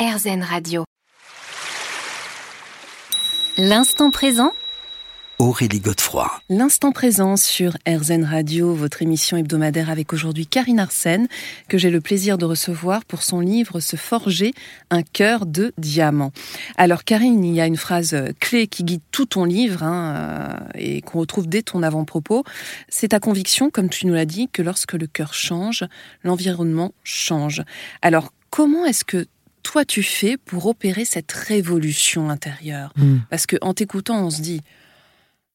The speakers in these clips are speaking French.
RZN Radio. L'instant présent Aurélie Godefroy. L'instant présent sur RZN Radio, votre émission hebdomadaire avec aujourd'hui Karine Arsène, que j'ai le plaisir de recevoir pour son livre Se forger un cœur de diamant. Alors Karine, il y a une phrase clé qui guide tout ton livre hein, euh, et qu'on retrouve dès ton avant-propos. C'est ta conviction, comme tu nous l'as dit, que lorsque le cœur change, l'environnement change. Alors comment est-ce que toi tu fais pour opérer cette révolution intérieure Hmm. Parce que en t'écoutant, on se dit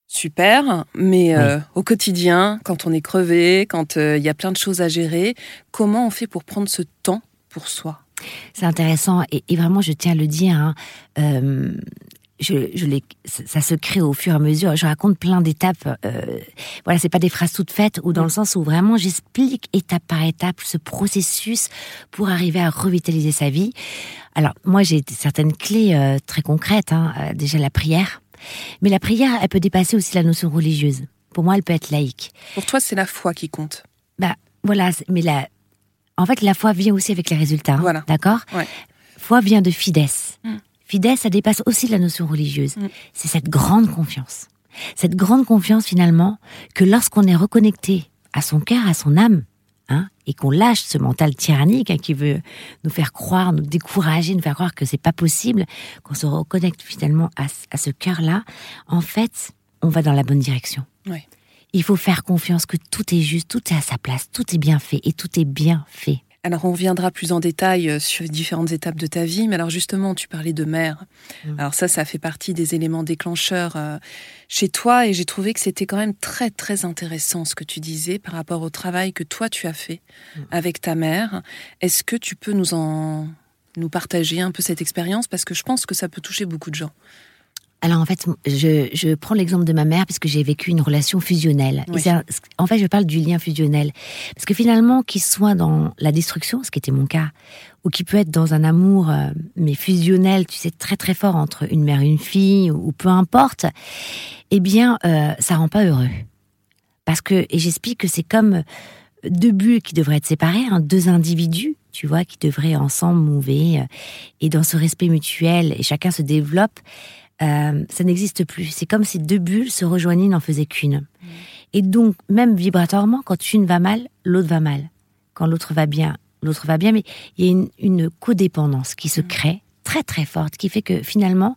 super, mais euh, au quotidien, quand on est crevé, quand euh, il y a plein de choses à gérer, comment on fait pour prendre ce temps pour soi? C'est intéressant et, et vraiment, je tiens à le dire. hein, euh, je, je ça se crée au fur et à mesure. Je raconte plein d'étapes. Euh, voilà, c'est pas des phrases toutes faites ou dans le sens où vraiment j'explique étape par étape ce processus pour arriver à revitaliser sa vie. Alors moi, j'ai certaines clés euh, très concrètes. hein. Euh, déjà la prière, mais la prière, elle peut dépasser aussi la notion religieuse. Pour moi, elle peut être laïque. Pour toi, c'est la foi qui compte. Bah voilà, mais la, en fait, la foi vient aussi avec les résultats. hein, Voilà. D'accord? Ouais. Foi vient de fides. Mm. Fides, ça dépasse aussi la notion religieuse. Mm. C'est cette grande confiance. Cette grande confiance finalement que lorsqu'on est reconnecté à son cœur, à son âme, hein, et qu'on lâche ce mental tyrannique hein, qui veut nous faire croire, nous décourager, nous faire croire que c'est pas possible, qu'on se reconnecte finalement à, ce- à ce cœur-là, en fait, on va dans la bonne direction. Il faut faire confiance que tout est juste, tout est à sa place, tout est bien fait et tout est bien fait. Alors, on reviendra plus en détail euh, sur les différentes étapes de ta vie, mais alors justement, tu parlais de mère. Mm. Alors ça, ça fait partie des éléments déclencheurs euh, chez toi, et j'ai trouvé que c'était quand même très très intéressant ce que tu disais par rapport au travail que toi tu as fait Mm. avec ta mère. Est-ce que tu peux nous en nous partager un peu cette expérience? Parce que je pense que ça peut toucher beaucoup de gens. Alors en fait, je, je prends l'exemple de ma mère puisque j'ai vécu une relation fusionnelle. Oui. en fait, je parle du lien fusionnel. Parce que finalement, qu'il soit dans la destruction, ce qui était mon cas, ou qui peut être dans un amour, euh, mais fusionnel, tu sais, très très fort entre une mère et une fille, ou, ou peu importe, eh bien, euh, ça rend pas heureux. Parce que, et j'explique que c'est comme deux bulles qui devraient être séparées, hein, deux individus, tu vois, qui devraient ensemble mouver, euh, et dans ce respect mutuel, et chacun se développe, euh, ça n'existe plus. C'est comme si deux bulles se rejoignaient, n'en faisaient qu'une. Et donc, même vibratoirement, quand une va mal, l'autre va mal. Quand l'autre va bien, l'autre va bien. Mais il y a une, une codépendance qui se crée, très très forte, qui fait que finalement,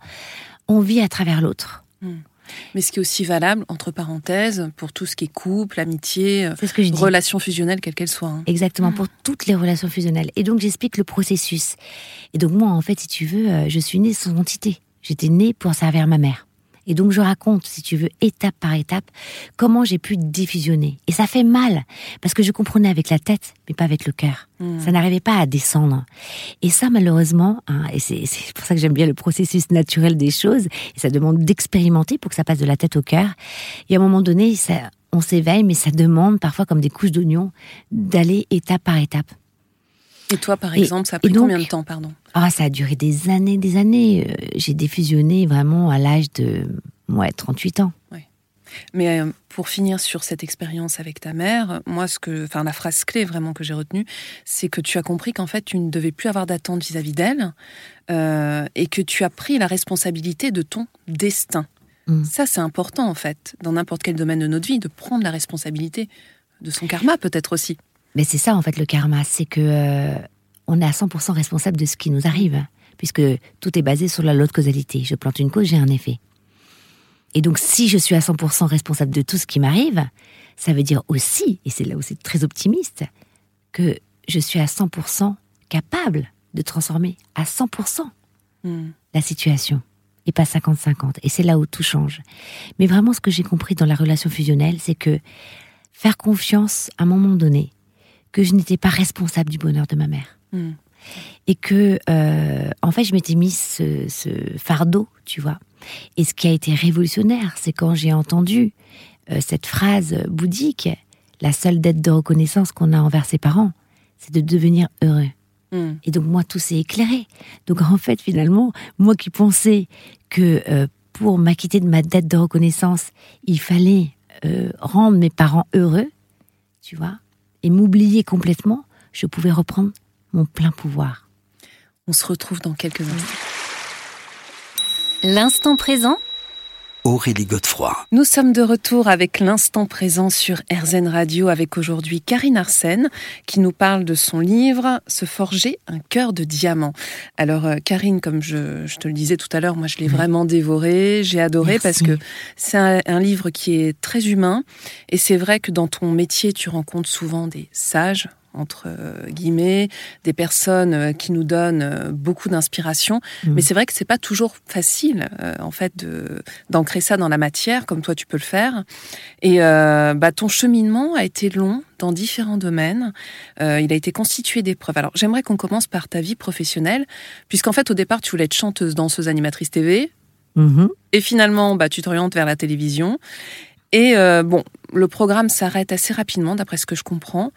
on vit à travers l'autre. Mais ce qui est aussi valable, entre parenthèses, pour tout ce qui est couple, amitié, euh, C'est ce que je dis. relation fusionnelle, quelle qu'elle soit. hein. Exactement, pour toutes les relations fusionnelles. Et donc, j'explique le processus. Et donc, moi, en fait, si tu veux, euh, je suis née sans entité. J'étais née pour servir ma mère. Et donc, je raconte, si tu veux, étape par étape, comment j'ai pu diffusionner. Et ça fait mal, parce que je comprenais avec la tête, mais pas avec le cœur. Mm. Ça n'arrivait pas à descendre. Et ça, malheureusement, hein, et c'est pour ça que j'aime bien le processus naturel des choses, et ça demande d'expérimenter pour que ça passe de la tête au cœur. Et à un moment donné, ça, on s'éveille, mais ça demande parfois, comme des couches d'oignon, d'aller étape par étape. Et toi, par Et- exemple, ça a pris donc- combien de temps, pardon? Ah, ça a duré des années, des années. Euh, J'ai défusionné vraiment à l'âge de ouais, 38 ans. Mais euh, pour finir sur cette expérience avec ta mère, moi, ce que, enfin, la phrase clé vraiment que j'ai retenue, c'est que tu as compris qu'en fait, tu ne devais plus avoir d'attente vis-à-vis d'elle euh, et que tu as pris la responsabilité de ton destin. Mm. Ça, c'est important en fait, dans n'importe quel domaine de notre vie, de prendre la responsabilité de son karma, peut-être aussi. Mais c'est ça, en fait, le karma. C'est que euh, on est à 100% responsable de ce qui nous arrive. Puisque tout est basé sur la loi de causalité. Je plante une cause, j'ai un effet. Et donc, si je suis à 100% responsable de tout ce qui m'arrive, ça veut dire aussi, et c'est là où c'est très optimiste, que je suis à 100% capable de transformer à 100% Mm. la situation et pas 50-50. Et c'est là où tout change. Mais vraiment, ce que j'ai compris dans la relation fusionnelle, c'est que faire confiance à un moment donné, que je n'étais pas responsable du bonheur de ma mère. Mm. Et que, euh, en fait, je m'étais mis ce, ce fardeau, tu vois. Et ce qui a été révolutionnaire, c'est quand j'ai entendu euh, cette phrase bouddhique, la seule dette de reconnaissance qu'on a envers ses parents, c'est de devenir heureux. Mm. Et donc moi, tout s'est éclairé. Donc en fait, finalement, moi qui pensais que euh, pour m'acquitter de ma dette de reconnaissance, il fallait rendre mes parents heureux, tu vois, et m'oublier complètement, je pouvais reprendre mon plein pouvoir. On se retrouve dans quelques instants. L'instant présent Aurélie Godefroy. Nous sommes de retour avec l'instant présent sur RZN Radio avec aujourd'hui Karine Arsène qui nous parle de son livre Se forger un cœur de diamant. Alors euh, Karine, comme je, je, te le disais tout à l'heure, moi je l'ai vraiment dévoré, j'ai adoré Merci. parce que c'est un, un livre qui est très humain et c'est vrai que dans ton métier tu rencontres souvent des sages entre euh, guillemets, des personnes euh, qui nous donnent euh, beaucoup d'inspiration. Mhm. Mais c'est vrai que c'est pas toujours facile, euh, en fait, d'ancrer ça dans la matière, comme toi tu peux le faire. Et euh, bah, ton cheminement a été long dans différents domaines. Euh, il a été constitué d'épreuves. Alors j'aimerais qu'on commence par ta vie professionnelle, puisqu'en fait au départ tu voulais être chanteuse, danseuse, animatrice TV, Mhm. et finalement bah, tu t'orientes vers la télévision. Et euh, bon, le programme s'arrête assez rapidement, d'après ce que je comprends.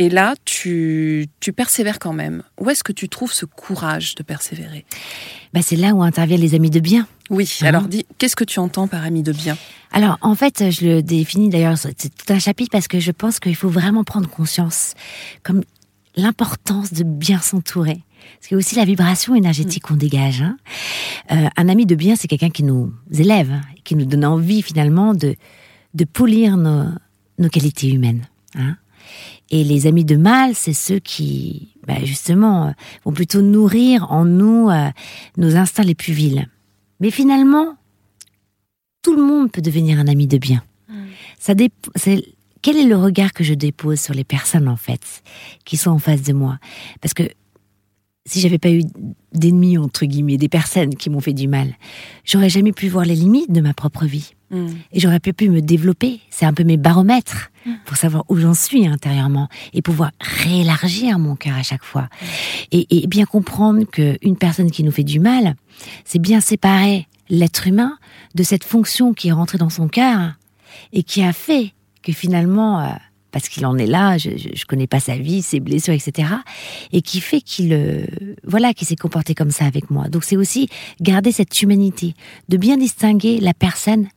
Et là, tu, tu persévères quand même. Où est-ce que tu trouves ce courage de persévérer? Bah, c'est là où interviennent les amis de bien. Oui, Mhm. alors dis, qu'est-ce que tu entends par ami de bien? Alors, en fait, je le définis d'ailleurs, c'est tout un chapitre parce que je pense qu'il faut vraiment prendre conscience comme l'importance de bien s'entourer. A aussi la vibration énergétique qu'on dégage. hein. Euh, un ami de bien, c'est quelqu'un qui nous élève, hein, qui nous donne envie finalement de, de polir nos, nos qualités humaines. hein. Et les amis de mal, c'est ceux qui, bah, justement, euh, vont plutôt nourrir en nous euh, nos instincts les plus vils. Mais finalement, tout le monde peut devenir un ami de bien. Ça dép- c'est quel est le regard que je dépose sur les personnes en fait qui sont en face de moi? Parce que si j'avais pas eu d'ennemis entre guillemets, des personnes qui m'ont fait du mal, j'aurais jamais pu voir les limites de ma propre vie Et j'aurais pas pu me développer. C'est un peu mes baromètres pour savoir où j'en suis intérieurement et pouvoir réélargir mon cœur à chaque fois et, bien comprendre que une personne qui nous fait du mal, c'est bien séparer l'être humain de cette fonction qui est rentrée dans son cœur et qui a fait que finalement, euh, parce qu'il en est là, je, je connais pas sa vie, ses blessures, etc., et qui fait qu'il, euh, voilà, qu'il s'est comporté comme ça avec moi. Donc c'est aussi garder cette humanité, de bien distinguer la personne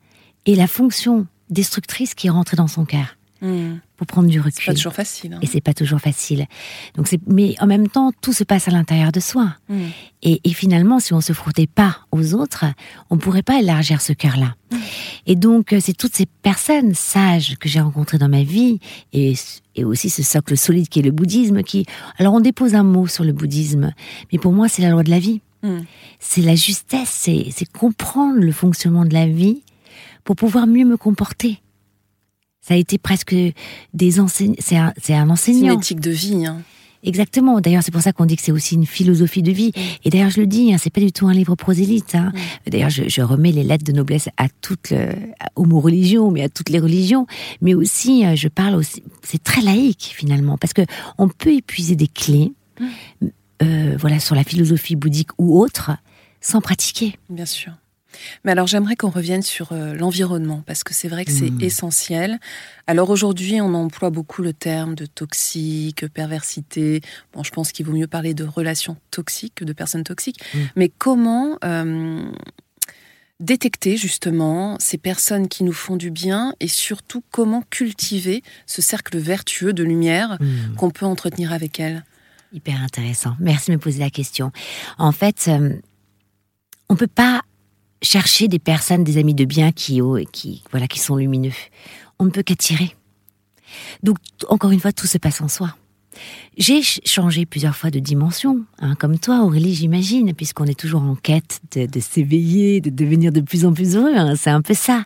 et la fonction destructrice qui est rentrée dans son cœur Mm. pour prendre du C'est recul. pas toujours facile. hein. Et c'est pas toujours facile. Donc c'est, mais en même temps, tout se passe à l'intérieur de soi. Mm. Et, et finalement, si on se frottait pas aux autres, on pourrait pas élargir ce cœur-là. Et donc, euh, c'est toutes ces personnes sages que j'ai rencontrées dans ma vie, et, et aussi ce socle solide qui est le bouddhisme, qui, alors on dépose un mot sur le bouddhisme, mais pour moi, c'est la loi de la vie. C'est la justesse, c'est, c'est comprendre le fonctionnement de la vie pour pouvoir mieux me comporter. Ça a été presque des enseignants, c'est un, un C'est une enseignant. éthique de vie. hein. Exactement. D'ailleurs, c'est pour ça qu'on dit que c'est aussi une philosophie de vie. Et d'ailleurs, je le dis, hein, c'est pas du tout un livre prosélyte. Hein. D'ailleurs, je, je remets les lettres de noblesse à toutes, le, aux mots religions, mais à toutes les religions. Mais aussi, euh, je parle aussi. C'est très laïque finalement, parce que on peut épuiser des clés, euh, voilà, sur la philosophie bouddhique ou autre, sans pratiquer. Bien sûr. Mais alors j'aimerais qu'on revienne sur euh, l'environnement, parce que c'est vrai que c'est Mm. essentiel. Alors aujourd'hui, on emploie beaucoup le terme de toxique, perversité. Bon, je pense qu'il vaut mieux parler de relations toxiques que de personnes toxiques. Mm. Mais comment euh, détecter justement ces personnes qui nous font du bien et surtout comment cultiver ce cercle vertueux de lumière qu'on peut entretenir avec elles? Hyper intéressant. Merci de me poser la question. En fait, euh, on peut pas chercher des personnes, des amis de bien qui, oh, qui, voilà, qui sont lumineux. On ne peut qu'attirer. Donc, encore une fois, tout se passe en soi. J'ai ch- changé plusieurs fois de dimension, hein, comme toi, Aurélie, j'imagine, puisqu'on est toujours en quête de, de s'éveiller, de devenir de plus en plus heureux. hein, c'est un peu ça.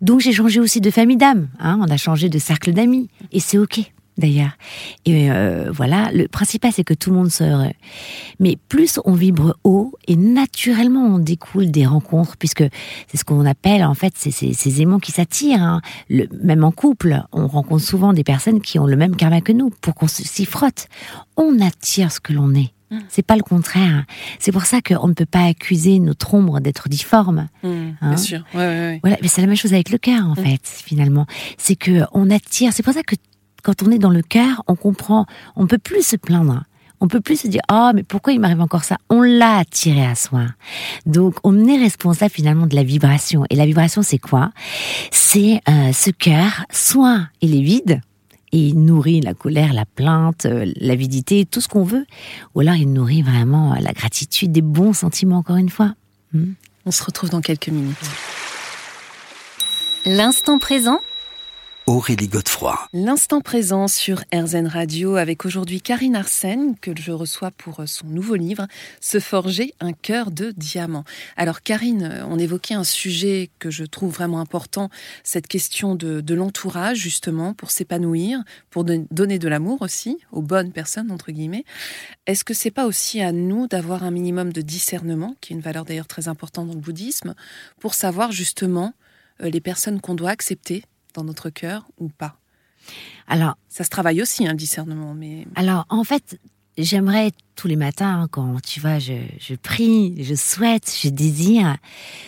Donc, j'ai changé aussi de famille d'âme. Hein, on a changé de cercle d'amis, et c'est ok. D'ailleurs. Et euh, voilà, le principal, c'est que tout le monde soit heureux. Mais plus on vibre haut, et naturellement, on découle des rencontres, puisque c'est ce qu'on appelle, en fait, ces aimants qui s'attirent. hein. Le- Même en couple, on rencontre souvent des personnes qui ont le même karma que nous, pour qu'on s'y frotte. On attire ce que l'on est. C'est pas le contraire. hein. C'est pour ça qu'on ne peut pas accuser notre ombre d'être difforme. Mm, Hein Bien sûr. Ouais, ouais, ouais. Voilà, mais c'est la même chose avec le cœur en Mm. fait, finalement. C'est que on attire. C'est pour ça que quand on est dans le cœur, on comprend. On peut plus se plaindre. On peut plus se dire ah mais pourquoi il m'arrive encore ça? On l'a attiré à soi. Donc on est responsable finalement de la vibration. Et la vibration c'est quoi? C'est euh, ce cœur. Soit il est vide Et il nourrit la colère, la plainte, euh, l'avidité, tout ce qu'on veut. Ou alors il nourrit vraiment la gratitude, des bons sentiments, encore une fois. Hmm? On se retrouve dans quelques minutes. L'instant présent Aurélie Godefroy. L'instant présent sur RZN Radio avec aujourd'hui Karine Arsène que je reçois pour son nouveau livre Se forger un cœur de diamant. Alors Karine, on évoquait un sujet que je trouve vraiment important, cette question de, l'entourage justement pour s'épanouir, pour donner de l'amour aussi aux bonnes personnes entre guillemets. Est-ce que c'est pas aussi à nous d'avoir un minimum de discernement, qui est une valeur d'ailleurs très importante dans le bouddhisme, pour savoir justement euh, les personnes qu'on doit accepter dans notre cœur ou pas Alors, ça se travaille aussi, un hein, discernement. Mais alors, en fait, j'aimerais tous les matins, quand tu vois, je, je prie, je souhaite, je désire,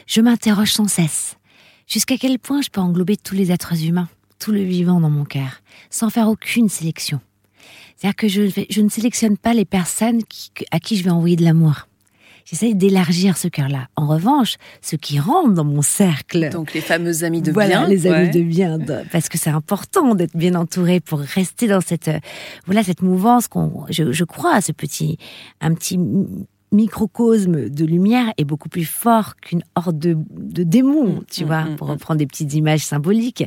je m'interroge sans cesse. Jusqu'à quel point je peux englober tous les êtres humains, tout le vivant dans mon cœur, sans faire aucune sélection. C'est-à-dire que je, je, ne sélectionne pas les personnes à qui je vais envoyer de l'amour. J'essaye d'élargir ce cœur-là. En revanche, ceux qui rentrent dans mon cercle. Donc les fameux amis de voilà, bien. les amis de bien. Parce que c'est important d'être bien entouré pour rester dans cette, euh, voilà, cette mouvance qu'on, je, je crois, ce petit, un petit microcosme de lumière est beaucoup plus fort qu'une horde de, de démons, mm, tu mm, vois, mm, pour reprendre des petites images symboliques.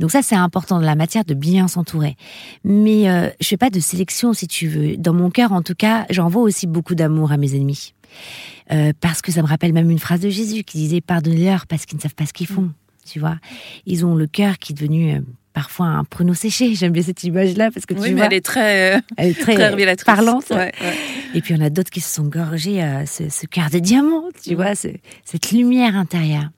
Donc ça, c'est important dans la matière de bien s'entourer. Mais euh, je fais pas de sélection, si tu veux. Dans mon cœur, en tout cas, j'envoie aussi beaucoup d'amour à mes ennemis. Euh, parce que ça me rappelle même une phrase de Jésus qui disait pardonnez-leur parce qu'ils ne savent pas ce qu'ils font. Tu vois, ils ont le cœur qui est devenu euh, parfois un pruneau séché. J'aime bien cette image-là parce que tu oui, mais elle est très, euh, elle est très, parlante. Et puis on a d'autres qui se sont gorgés ce, ce, cœur de diamant, tu vois, cette lumière intérieure.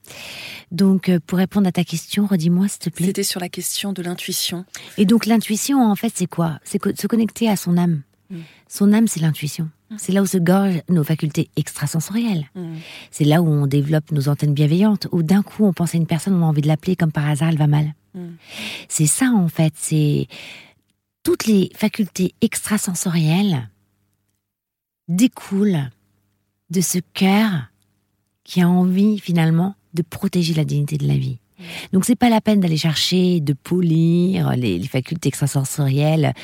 Donc, pour répondre à ta question, redis-moi s'il te plaît. C'était sur la question de l'intuition. Et donc l'intuition, en fait, c'est quoi? C'est se connecter à son âme. Mm. Son âme, c'est l'intuition. Mm. C'est là où se gorgent nos facultés extrasensorielles. Mm. C'est là où on développe nos antennes bienveillantes, où d'un coup on pense à une personne, on a envie de l'appeler, comme par hasard, elle va mal. C'est ça, en fait. C'est toutes les facultés extrasensorielles découlent de ce cœur qui a envie, finalement, de protéger la dignité de la vie. Donc c'est pas la peine d'aller chercher, de polir les, facultés extrasensorielles.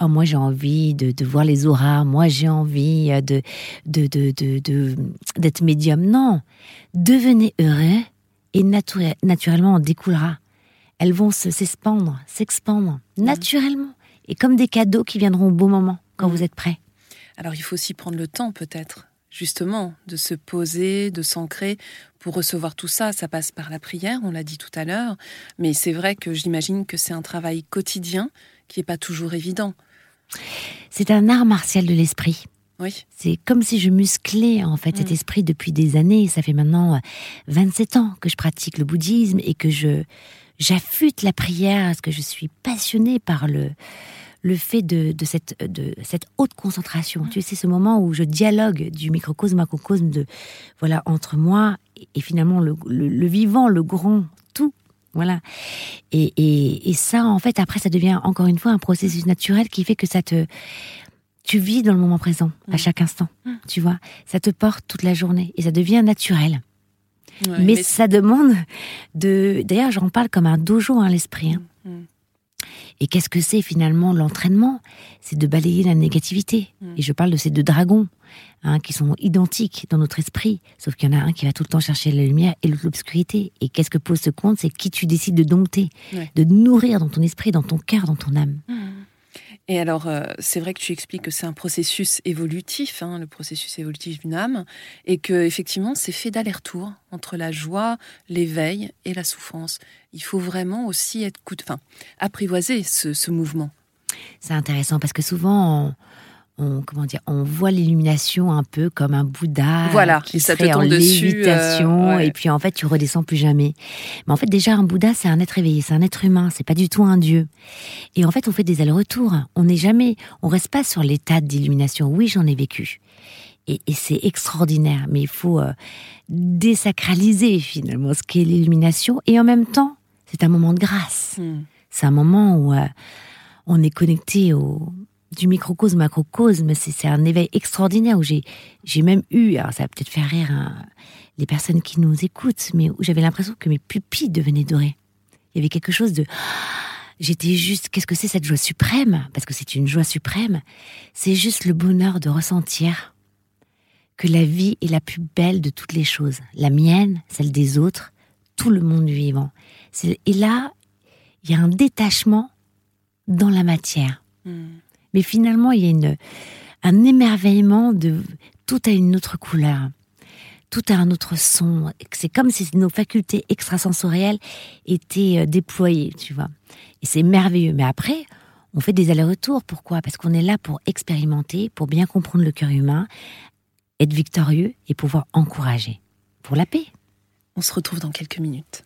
Oh, moi j'ai envie de, voir les auras, moi j'ai envie de d'être médium. Non, devenez heureux et naturellement en découlera. Elles vont s'expandre, s'expandre mmh. naturellement et comme des cadeaux qui viendront au bon moment quand mmh. vous êtes prêts. Alors il faut aussi prendre le temps peut-être justement de se poser, de s'ancrer pour recevoir tout ça, ça passe par la prière, on l'a dit tout à l'heure, mais c'est vrai que j'imagine que c'est un travail quotidien qui n'est pas toujours évident. C'est un art martial de l'esprit. Oui. C'est comme si je musclais en fait cet mm. esprit depuis des années. Ça fait maintenant 27 euh, ans que je pratique le bouddhisme et que je j'affûte la prière parce que je suis passionnée par le le fait de, cette, de cette haute concentration. Tu sais, ce moment où je dialogue du microcosme macrocosme de, voilà, entre moi et, finalement le, vivant, le grand tout. Voilà. Et, et, ça, en fait, après, ça devient encore une fois un processus naturel qui fait que ça te, tu vis dans le moment présent, à mm. chaque instant. Mm. Tu vois, ça te porte toute la journée et ça devient naturel. mais, ça demande de. D'ailleurs, j'en parle comme un dojo, hein, l'esprit. Hein. Mm. Et qu'est-ce que c'est finalement l'entraînement? C'est de balayer la négativité. Mm. Et je parle de ces deux dragons, hein, qui sont identiques dans notre esprit, sauf qu'il y en a un qui va tout le temps chercher la lumière et l'autre l'obscurité. Et qu'est-ce que pose ce compte? C'est qui tu décides de dompter, de nourrir dans ton esprit, dans ton cœur, dans ton âme. Mm. Et alors, euh, c'est vrai que tu expliques que c'est un processus évolutif, hein, le processus évolutif d'une âme, et que effectivement, c'est fait d'aller-retour entre la joie, l'éveil et la souffrance. Il faut vraiment aussi être, enfin, apprivoiser ce, mouvement. C'est intéressant parce que souvent, comment dire, on voit l'illumination un peu comme un Bouddha voilà, qui ça serait en lévitation, euh, et puis en fait tu redescends plus jamais. Mais en fait déjà un Bouddha c'est un être éveillé, c'est un être humain, c'est pas du tout un dieu. Et en fait on fait des allers-retours. On n'est jamais, on reste pas sur l'état d'illumination. Oui j'en ai vécu. Et, c'est extraordinaire, mais il faut euh, désacraliser finalement ce qu'est l'illumination. Et en même temps, c'est un moment de grâce. Hmm. C'est un moment où euh, on est connecté au, du microcosme macrocosme, c'est un éveil extraordinaire où j'ai même eu, alors ça va peut-être faire rire hein, les personnes qui nous écoutent, mais où j'avais l'impression que mes pupilles devenaient dorées. Il y avait quelque chose de j'étais juste, qu'est-ce que c'est cette joie suprême? Parce que c'est une joie suprême. C'est juste le bonheur de ressentir que la vie est la plus belle de toutes les choses. La mienne, celle des autres, tout le monde vivant. Et là, il y a un détachement dans la matière. Hmm. Mais finalement, il y a un émerveillement de tout a une autre couleur, tout a un autre son. C'est comme si nos facultés extrasensorielles étaient euh, déployées, tu vois. Et c'est merveilleux. Mais après, on fait des allers-retours. Pourquoi? Parce qu'on est là pour expérimenter, pour bien comprendre le cœur humain, être victorieux et pouvoir encourager pour la paix. On se retrouve dans quelques minutes.